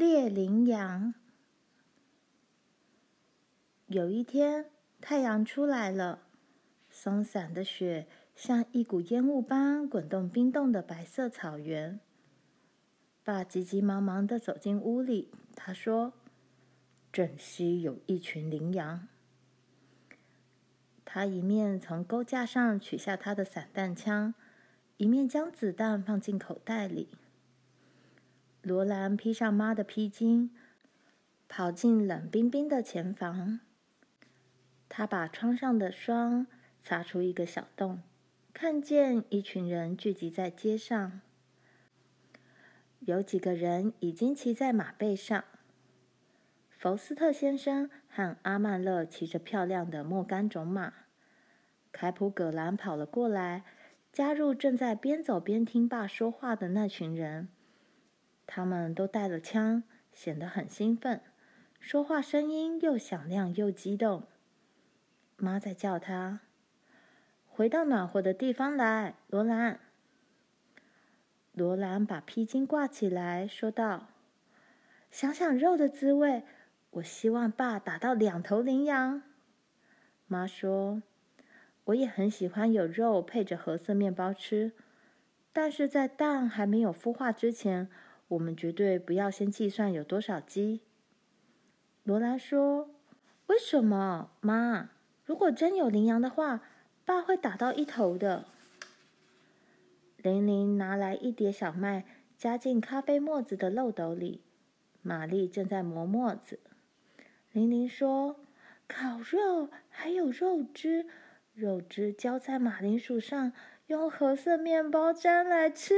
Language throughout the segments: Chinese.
猎羚羊。有一天，太阳出来了，松散的雪像一股烟雾般滚动冰冻的白色草原。爸急急忙忙地走进屋里，他说：“镇西有一群羚羊。”他一面从钩架上取下他的散弹枪，一面将子弹放进口袋里。罗兰披上妈的披巾，跑进冷冰冰的前房。他把窗上的霜擦出一个小洞，看见一群人聚集在街上。有几个人已经骑在马背上。福斯特先生和阿曼勒骑着漂亮的莫甘种马。凯普·葛兰跑了过来，加入正在边走边听爸说话的那群人。他们都带了枪，显得很兴奋，说话声音又响亮又激动。妈在叫他：“回到暖和的地方来，罗兰。”罗兰把披巾挂起来，说道：“想想肉的滋味，我希望爸打到两头羚羊。”妈说：“我也很喜欢有肉配着褐色面包吃，但是在蛋还没有孵化之前。”我们绝对不要先计算有多少鸡。罗兰说：“为什么，妈？如果真有羚羊的话，爸会打到一头的。”玲玲拿来一碟小麦，加进咖啡沫子的漏斗里。玛丽正在磨沫子。玲玲说：“烤肉还有肉汁，肉汁浇在马铃薯上，用褐色面包沾来吃。”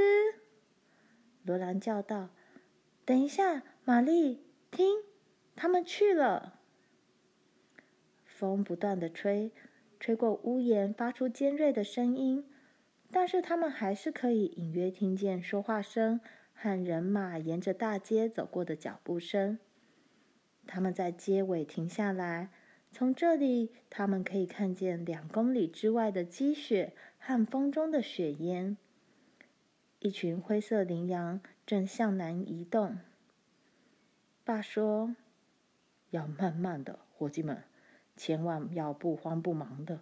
罗兰叫道：“等一下，玛丽，听，他们去了。”风不断的吹，吹过屋檐，发出尖锐的声音。但是他们还是可以隐约听见说话声和人马沿着大街走过的脚步声。他们在街尾停下来，从这里他们可以看见两公里之外的积雪和风中的雪烟。一群灰色羚羊正向南移动。爸说：“要慢慢的，伙计们，千万要不慌不忙的，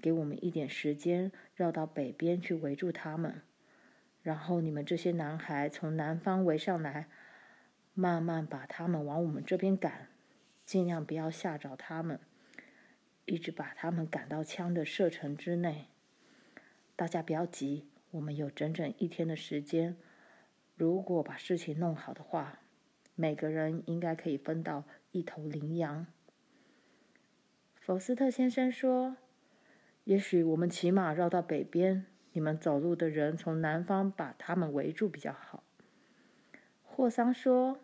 给我们一点时间，绕到北边去围住他们。然后你们这些男孩从南方围上来，慢慢把他们往我们这边赶，尽量不要吓着他们，一直把他们赶到枪的射程之内。大家不要急。”我们有整整一天的时间，如果把事情弄好的话，每个人应该可以分到一头羚羊。福斯特先生说：“也许我们骑马绕到北边，你们走路的人从南方把他们围住比较好。”霍桑说：“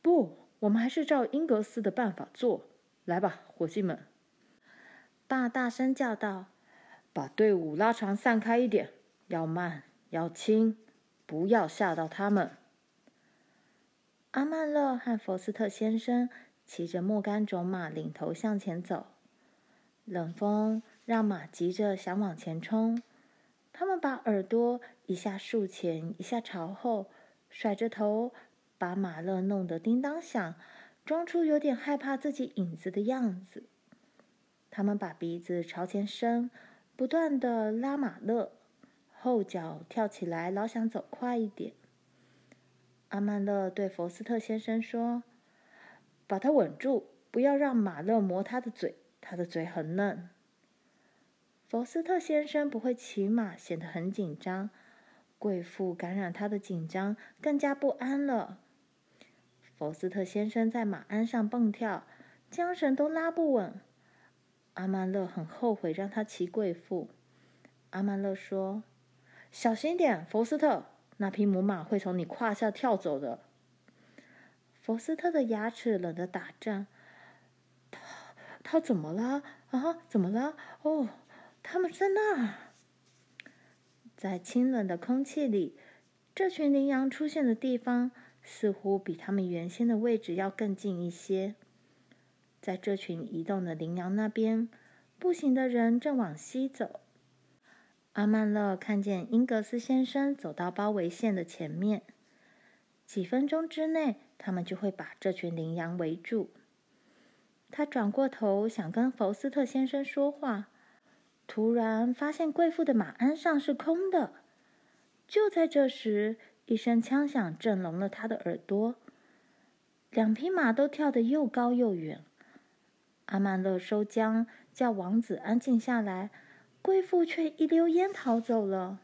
不，我们还是照英格斯的办法做。来吧，伙计们！”爸大声叫道：“把队伍拉长，散开一点。”要慢，要轻，不要吓到他们。阿曼勒和福斯特先生骑着莫甘种马，领头向前走。冷风让马急着想往前冲，他们把耳朵一下竖前，一下朝后，甩着头，把马勒弄得叮当响，装出有点害怕自己影子的样子。他们把鼻子朝前伸，不断地拉马勒。后脚跳起来，老想走快一点。阿曼勒对福斯特先生说：“把他稳住，不要让马勒磨他的嘴，他的嘴很嫩。”福斯特先生不会骑马，显得很紧张。贵妇感染他的紧张，更加不安了。福斯特先生在马鞍上蹦跳，缰绳都拉不稳。阿曼勒很后悔让他骑贵妇。阿曼勒说。小心点，福斯特，那匹母马会从你胯下跳走的。福斯特的牙齿冷得打颤。他他怎么了？啊，怎么了？哦，他们在那儿。在清冷的空气里，这群羚羊出现的地方似乎比他们原先的位置要更近一些。在这群移动的羚羊那边，步行的人正往西走。阿曼勒看见英格斯先生走到包围线的前面。几分钟之内，他们就会把这群羚羊围住。他转过头想跟福斯特先生说话，突然发现贵妇的马鞍上是空的。就在这时，一声枪响震聋了他的耳朵，两匹马都跳得又高又远。阿曼勒收缰，叫王子安静下来，贵妇却一溜烟逃走了。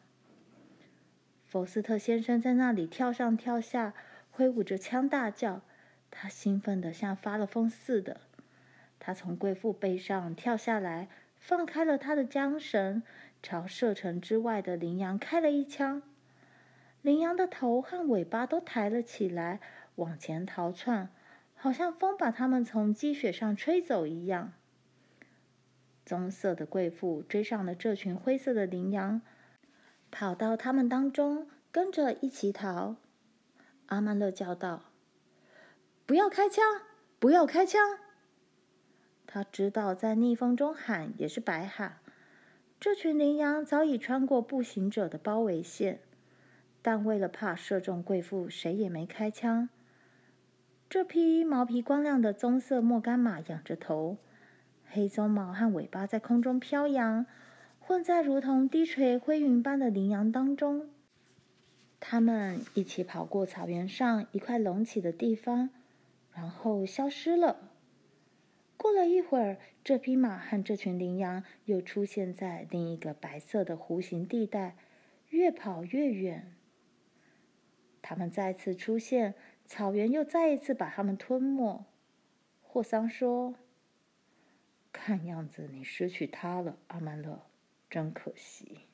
福斯特先生在那里跳上跳下，挥舞着枪大叫，他兴奋得像发了疯似的。他从贵妇背上跳下来，放开了他的缰绳，朝射程之外的羚羊开了一枪。羚羊的头和尾巴都抬了起来，往前逃窜，好像风把它们从积雪上吹走一样。棕色的贵妇追上了这群灰色的羚羊，跑到他们当中，跟着一起逃。阿曼乐叫道：“不要开枪！不要开枪！”他知道在逆风中喊也是白喊。这群羚羊早已穿过步行者的包围线。但为了怕射中贵妇，谁也没开枪。这匹毛皮光亮的棕色莫干马仰着头，黑鬃毛和尾巴在空中飘扬，混在如同低垂灰云般的羚羊当中。他们一起跑过草原上一块隆起的地方，然后消失了。过了一会儿，这匹马和这群羚羊又出现在另一个白色的弧形地带，越跑越远。他们再次出现，草原又再一次把他们吞没。霍桑说：“看样子你失去他了，阿曼乐，真可惜。”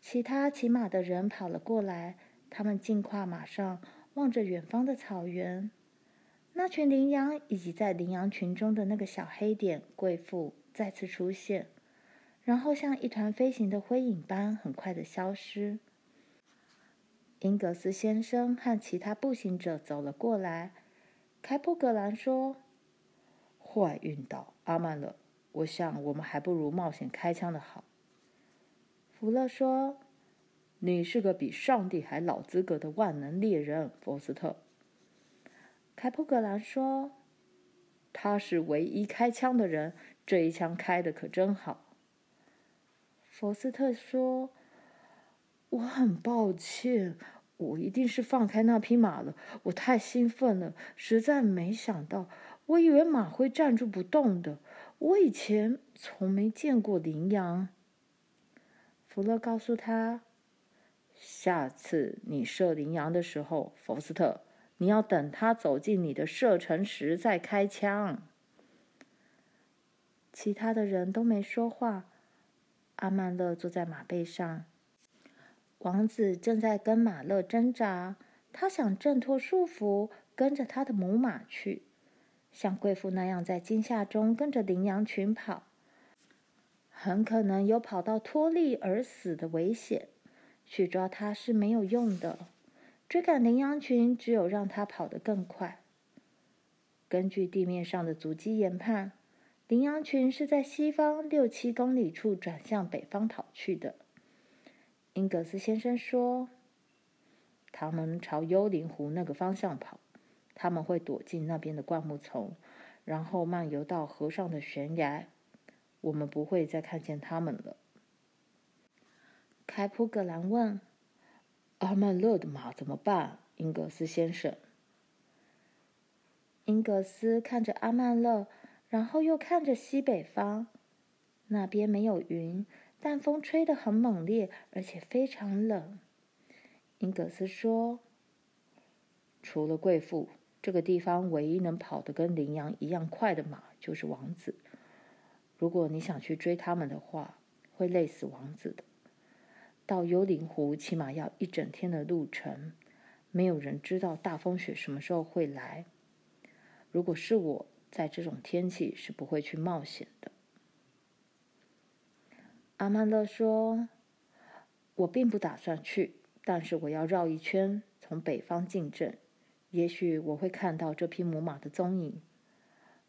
其他骑马的人跑了过来，他们尽跨马上，望着远方的草原。那群羚羊以及在羚羊群中的那个小黑点贵妇再次出现，然后像一团飞行的灰影般很快的消失。英格斯先生和其他步行者走了过来。开普格兰说：“坏运到阿曼了，我想我们还不如冒险开枪的好。”福勒说：“你是个比上帝还老资格的万能猎人，福斯特。”凯普格兰说：“他是唯一开枪的人，这一枪开的可真好。”福斯特说。我很抱歉，我一定是放开那匹马了。我太兴奋了，实在没想到。我以为马会站住不动的。我以前从没见过羚羊。福勒告诉他：“下次你射羚羊的时候，福斯特，你要等他走进你的射程时再开枪。”其他的人都没说话。阿曼勒坐在马背上。王子正在跟马勒挣扎，他想挣脱束缚，跟着他的母马去，像贵妇那样在惊吓中跟着羚羊群跑，很可能有跑到脱力而死的危险。去抓它是没有用的，追赶羚羊群只有让它跑得更快。根据地面上的足迹研判，羚羊群是在西方六七公里处转向北方跑去的。英格斯先生说：“他们朝幽灵湖那个方向跑，他们会躲进那边的灌木丛，然后漫游到河上的悬崖。我们不会再看见他们了。”开普格兰问：“阿曼勒的马怎么办？”英格斯先生。英格斯看着阿曼勒，然后又看着西北方，那边没有云。但风吹得很猛烈，而且非常冷。英格斯说：“除了贵妇，这个地方唯一能跑得跟羚羊一样快的马就是王子。如果你想去追他们的话，会累死王子的。到幽灵湖起码要一整天的路程，没有人知道大风雪什么时候会来。如果是我，在这种天气是不会去冒险的。”阿曼勒说：“我并不打算去，但是我要绕一圈，从北方进镇。也许我会看到这匹母马的踪影。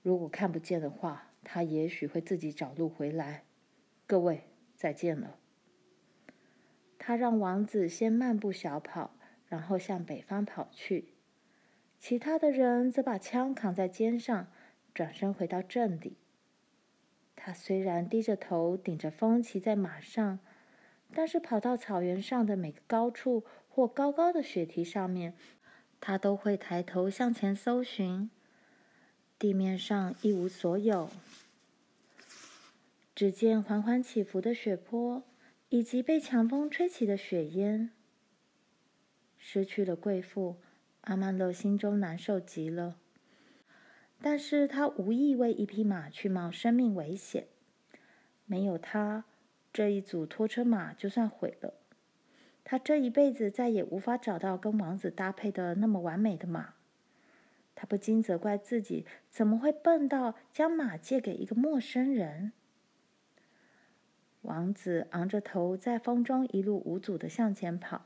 如果看不见的话，它也许会自己找路回来。各位，再见了。”他让王子先慢步小跑，然后向北方跑去。其他的人则把枪扛在肩上，转身回到镇里。他虽然低着头，顶着风骑在马上，但是跑到草原上的每个高处或高高的雪堤上面，他都会抬头向前搜寻。地面上一无所有，只见缓缓起伏的雪坡，以及被强风吹起的雪烟。失去了贵妇。阿曼乐心中难受极了，但是他无意为一匹马去冒生命危险。没有他，这一组拖车马就算毁了。他这一辈子再也无法找到跟王子搭配的那么完美的马。他不禁责怪自己，怎么会笨到将马借给一个陌生人？王子昂着头，在风中一路无阻的向前跑。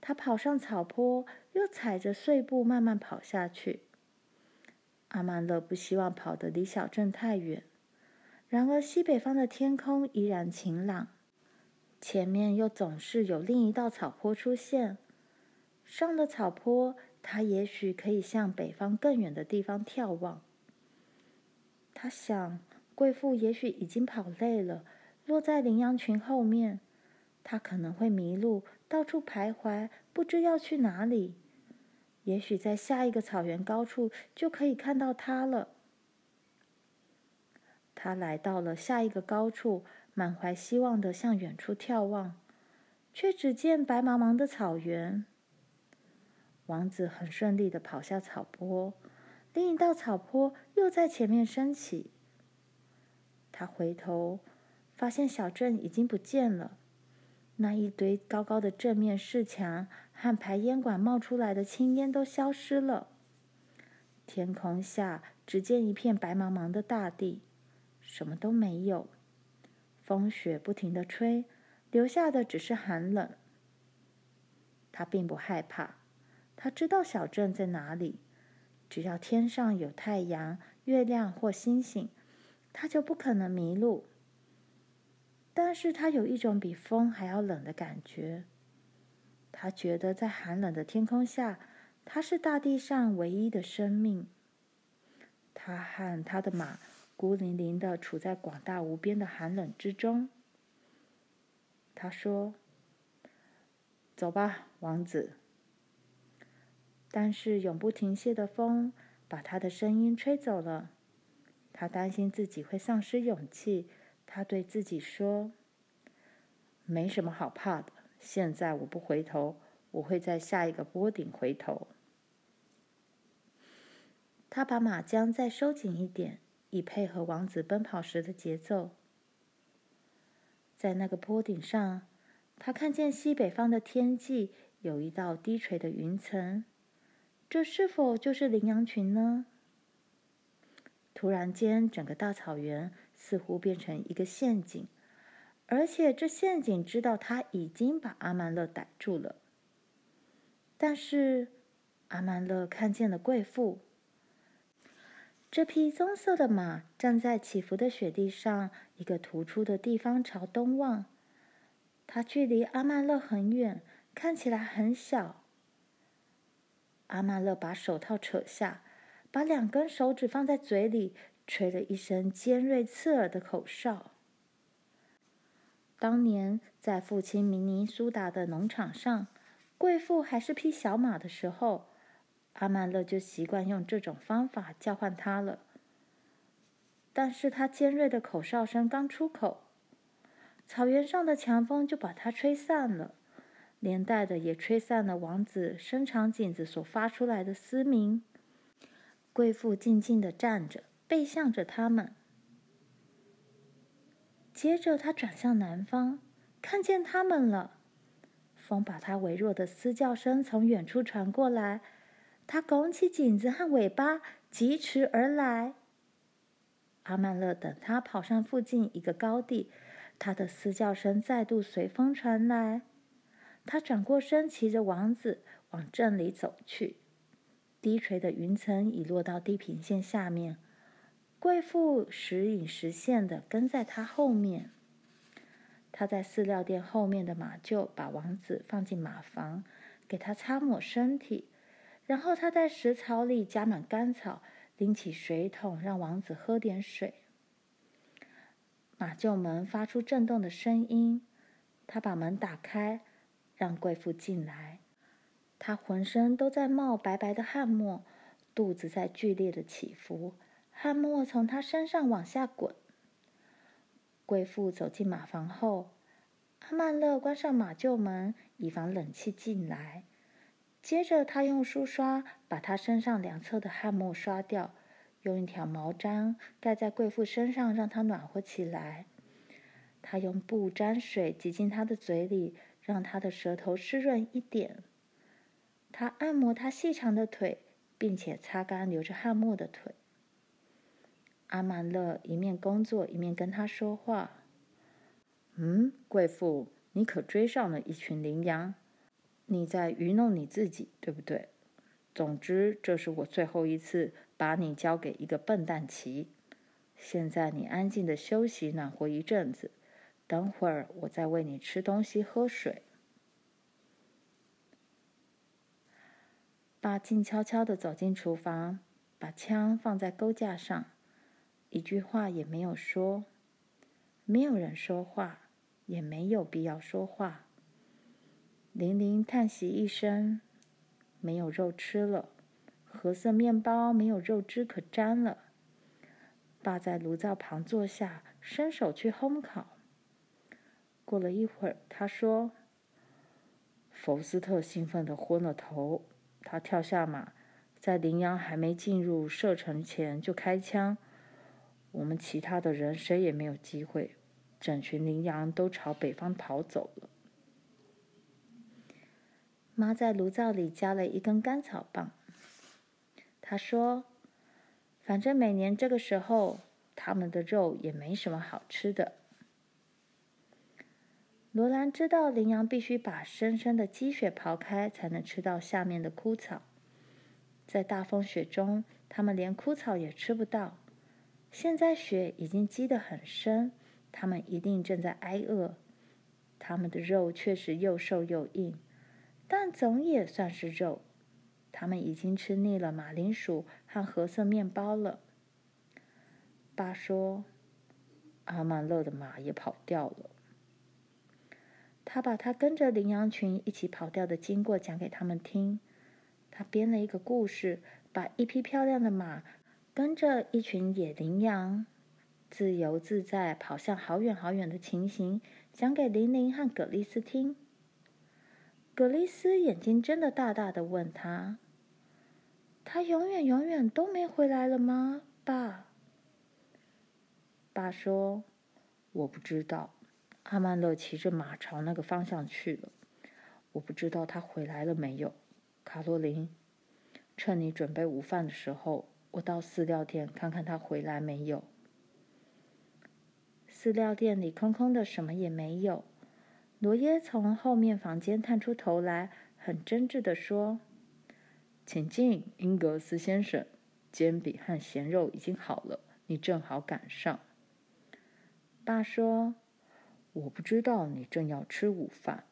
他跑上草坡，又踩着碎步慢慢跑下去。阿曼乐不希望跑得离小镇太远，然而西北方的天空依然晴朗，前面又总是有另一道草坡出现。上了草坡，他也许可以向北方更远的地方眺望。他想，贵妇也许已经跑累了，落在羚羊群后面。他可能会迷路，到处徘徊，不知要去哪里。也许在下一个草原高处就可以看到他了。他来到了下一个高处，满怀希望的向远处眺望，却只见白茫茫的草原。王子很顺利的跑下草坡，另一道草坡又在前面升起。他回头，发现小镇已经不见了。那一堆高高的正面市墙和排烟管冒出来的青烟都消失了。天空下只见一片白茫茫的大地，什么都没有。风雪不停地吹，留下的只是寒冷。他并不害怕，他知道小镇在哪里。只要天上有太阳、月亮或星星，他就不可能迷路。但是他有一种比风还要冷的感觉。他觉得在寒冷的天空下，他是大地上唯一的生命。他和他的马孤零零的处在广大无边的寒冷之中。他说：“走吧，王子。”但是永不停歇的风把他的声音吹走了。他担心自己会丧失勇气。他对自己说：“没什么好怕的。现在我不回头，我会在下一个坡顶回头。”他把马缰再收紧一点，以配合王子奔跑时的节奏。在那个坡顶上，他看见西北方的天际有一道低垂的云层，这是否就是羚羊群呢？突然间，整个大草原。似乎变成一个陷阱，而且这陷阱知道他已经把阿曼乐逮住了。但是阿曼乐看见了贵妇，这匹棕色的马站在起伏的雪地上一个突出的地方朝东望，它距离阿曼勒很远，看起来很小。阿曼勒把手套扯下，把两根手指放在嘴里。吹了一声尖锐刺耳的口哨。当年在父亲明尼苏达的农场上，贵妇还是匹小马的时候，阿曼勒就习惯用这种方法叫唤他了。但是他尖锐的口哨声刚出口，草原上的强风就把它吹散了，连带的也吹散了王子伸长颈子所发出来的嘶鸣。贵妇静静地站着。背向着他们。接着，他转向南方，看见他们了。风把他微弱的嘶叫声从远处传过来。他拱起颈子和尾巴，疾驰而来。阿曼乐等他跑上附近一个高地，他的嘶叫声再度随风传来。他转过身，骑着王子往镇里走去。低垂的云层已落到地平线下面。贵妇时隐时现地跟在他后面。他在饲料店后面的马厩把王子放进马房，给他擦抹身体，然后他在食槽里加满干草，拎起水桶让王子喝点水。马厩门发出震动的声音，他把门打开，让贵妇进来。他浑身都在冒白白的汗沫，肚子在剧烈的起伏，汗沫从他身上往下滚。贵妇走进马房后，阿曼乐关上马厩门，以防冷气进来。接着，他用梳刷把他身上两侧的汗沫刷掉，用一条毛毡盖在贵妇身上，让她暖和起来。他用布沾水挤进她的嘴里，让她的舌头湿润一点。他按摩她细长的腿，并且擦干流着汗沫的腿。阿曼乐一面工作一面跟他说话：“嗯，贵妇，你可追上了一群羚羊，你在愚弄你自己，对不对？总之，这是我最后一次把你交给一个笨蛋骑。现在你安静的休息，暖和一阵子，等会儿我再喂你吃东西、喝水。”爸静悄悄的走进厨房，把枪放在钩架上。一句话也没有说，没有人说话，也没有必要说话。玲玲叹息一声：“没有肉吃了，褐色面包没有肉汁可沾了。”爸在炉灶旁坐下，伸手去烘烤。过了一会儿，他说：“福斯特兴奋地昏了头，他跳下马，在羚羊还没进入射程前就开枪。”我们其他的人谁也没有机会，整群羚羊都朝北方跑走了。妈在炉灶里加了一根干草棒。她说：“反正每年这个时候，他们的肉也没什么好吃的。”罗兰知道羚羊必须把深深的积雪刨开，才能吃到下面的枯草。在大风雪中，他们连枯草也吃不到。现在雪已经积得很深，他们一定正在挨饿。他们的肉确实又瘦又硬，但总也算是肉。他们已经吃腻了马铃薯和褐色面包了。爸说：“阿曼乐的马也跑掉了。”他把他跟着羚羊群一起跑掉的经过讲给他们听。他编了一个故事，把一匹漂亮的马。跟着一群野羚羊，自由自在跑向好远好远的情形，讲给玲玲和葛丽丝听。格丽丝眼睛睁得大大的，问他：“他永远永远都没回来了吗，爸？”爸说：“我不知道。阿曼勒骑着马朝那个方向去了，我不知道他回来了没有。卡洛琳，趁你准备午饭的时候。”我到饲料店看看他回来没有。饲料店里空空的，什么也没有。罗耶从后面房间探出头来，很真挚地说：“请进，英格斯先生，煎饼和咸肉已经好了，你正好赶上。”爸说：“我不知道你正要吃午饭。”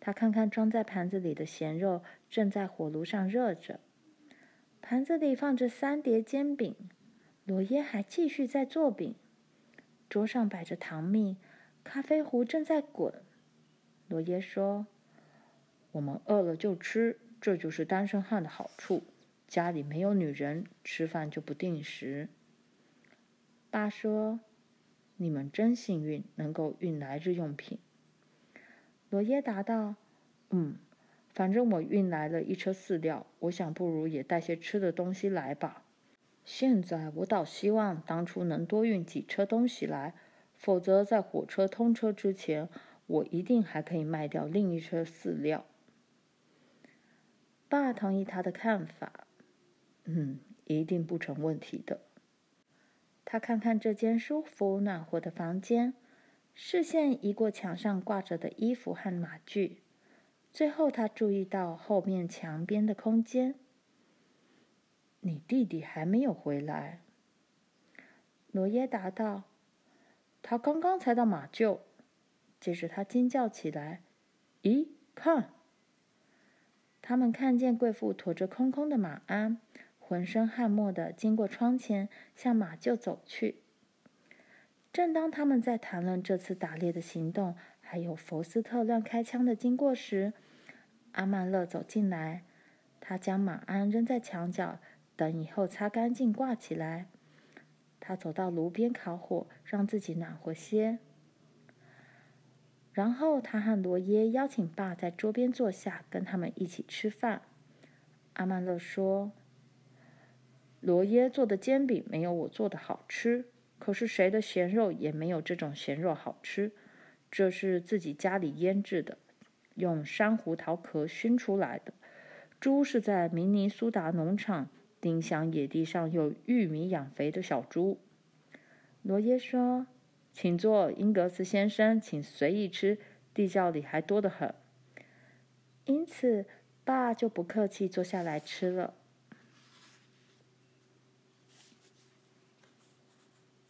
他看看装在盘子里的咸肉，正在火炉上热着。盘子里放着三碟煎饼，罗耶还继续在做饼。桌上摆着糖蜜，咖啡壶正在滚。罗耶说：“我们饿了就吃，这就是单身汉的好处。家里没有女人，吃饭就不定时。”爸说：“你们真幸运，能够运来日用品。”罗耶答道：“嗯。”反正我运来了一车饲料，我想不如也带些吃的东西来吧。现在我倒希望当初能多运几车东西来，否则在火车通车之前，我一定还可以卖掉另一车饲料。爸同意他的看法，嗯，一定不成问题的。他看看这间舒服暖和的房间，视线移过墙上挂着的衣服和马具。最后，他注意到后面墙边的空间。你弟弟还没有回来。罗耶答道：“他刚刚才到马厩。”接着，他惊叫起来：“咦，看！”他们看见贵妇驮着空空的马鞍，浑身汗墨的经过窗前，向马厩走去。正当他们在谈论这次打猎的行动，还有佛斯特乱开枪的经过时，阿曼勒走进来。他将马鞍扔在墙角，等以后擦干净挂起来。他走到炉边烤火，让自己暖和些。然后他和罗耶邀请爸在桌边坐下，跟他们一起吃饭。阿曼勒说：“罗耶做的煎饼没有我做的好吃，可是谁的咸肉也没有这种咸肉好吃。这是自己家里腌制的，用山胡桃壳熏出来的。猪是在明尼苏达农场丁香野地上有玉米养肥的小猪。”罗耶说。请坐，英格斯先生，请随意吃，地窖里还多得很。因此，爸就不客气坐下来吃了。